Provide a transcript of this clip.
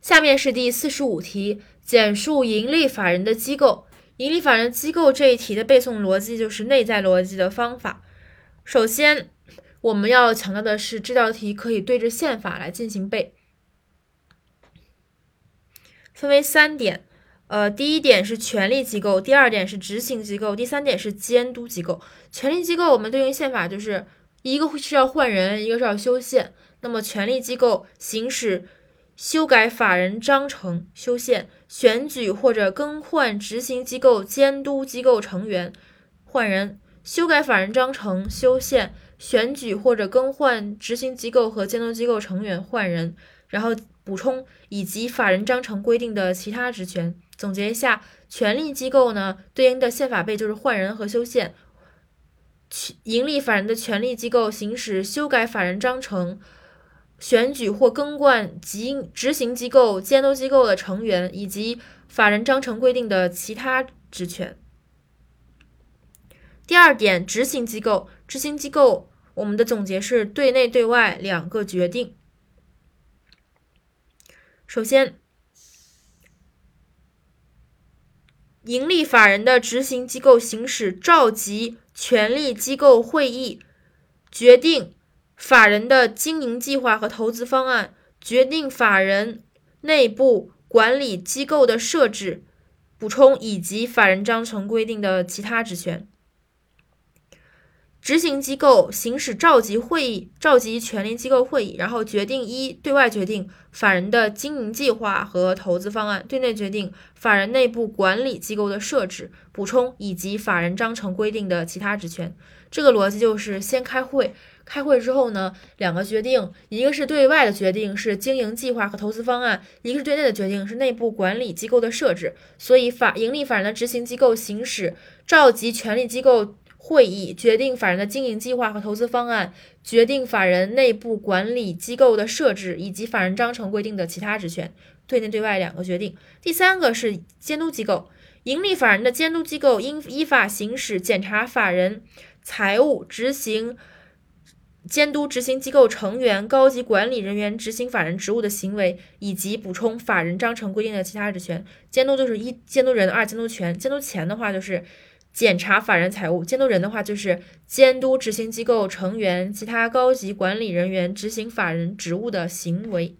下面是第四十五题，简述盈利法人的机构。盈利法人机构这一题的背诵逻辑就是内在逻辑的方法。首先，我们要强调的是，这道题可以对着宪法来进行背，分为三点。呃，第一点是权力机构，第二点是执行机构，第三点是监督机构。权力机构我们对应宪法就是一个是要换人，一个是要修宪。那么权力机构行使。修改法人章程、修宪、选举或者更换执行机构、监督机构成员、换人、修改法人章程、修宪、选举或者更换执行机构和监督机构成员、换人，然后补充以及法人章程规定的其他职权。总结一下，权力机构呢对应的宪法背就是换人和修宪。盈利法人的权力机构行使修改法人章程。选举或更换及执行机构、监督机构的成员，以及法人章程规定的其他职权。第二点，执行机构，执行机构，我们的总结是对内对外两个决定。首先，盈利法人的执行机构行使召集权力机构会议，决定。法人的经营计划和投资方案，决定法人内部管理机构的设置、补充以及法人章程规定的其他职权。执行机构行使召集会议，召集权力机构会议，然后决定一对外决定法人的经营计划和投资方案，对内决定法人内部管理机构的设置、补充以及法人章程规定的其他职权。这个逻辑就是先开会。开会之后呢，两个决定，一个是对外的决定，是经营计划和投资方案；一个是对内的决定，是内部管理机构的设置。所以，法盈利法人的执行机构行使召集权力机构会议，决定法人的经营计划和投资方案，决定法人内部管理机构的设置以及法人章程规定的其他职权。对内对外两个决定。第三个是监督机构，盈利法人的监督机构应依法行使检查法人财务执行。监督执行机构成员、高级管理人员执行法人职务的行为，以及补充法人章程规定的其他职权。监督就是一监督人，二监督权。监督钱的话就是检查法人财务；监督人的话就是监督执行机构成员、其他高级管理人员执行法人职务的行为。